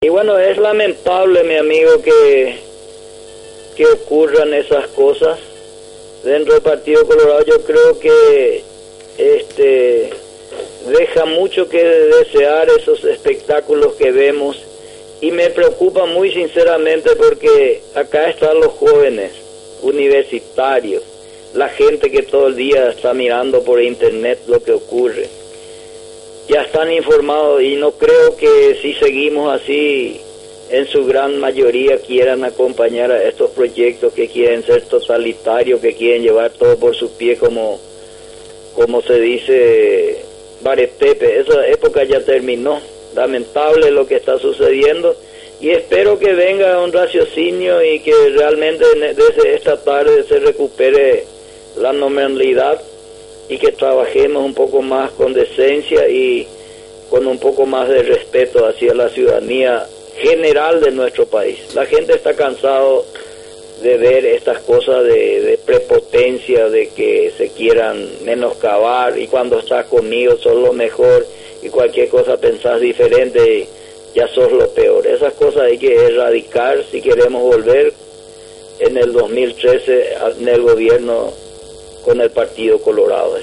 Y bueno, es lamentable, mi amigo, que, que ocurran esas cosas dentro del Partido Colorado. Yo creo que este deja mucho que desear esos espectáculos que vemos y me preocupa muy sinceramente porque acá están los jóvenes universitarios, la gente que todo el día está mirando por internet lo que ocurre ya están informados y no creo que si seguimos así, en su gran mayoría quieran acompañar a estos proyectos que quieren ser totalitarios, que quieren llevar todo por sus pies como, como se dice Baretepe. Esa época ya terminó. Lamentable lo que está sucediendo y espero que venga un raciocinio y que realmente desde esta tarde se recupere la normalidad y que trabajemos un poco más con decencia y con un poco más de respeto hacia la ciudadanía general de nuestro país. La gente está cansado de ver estas cosas de, prepotencia, de que se quieran menoscabar y cuando estás conmigo sos lo mejor y cualquier cosa pensás diferente ya sos lo peor. Esas cosas hay que erradicar si queremos volver en el 2013 en el gobierno con el Partido Colorado.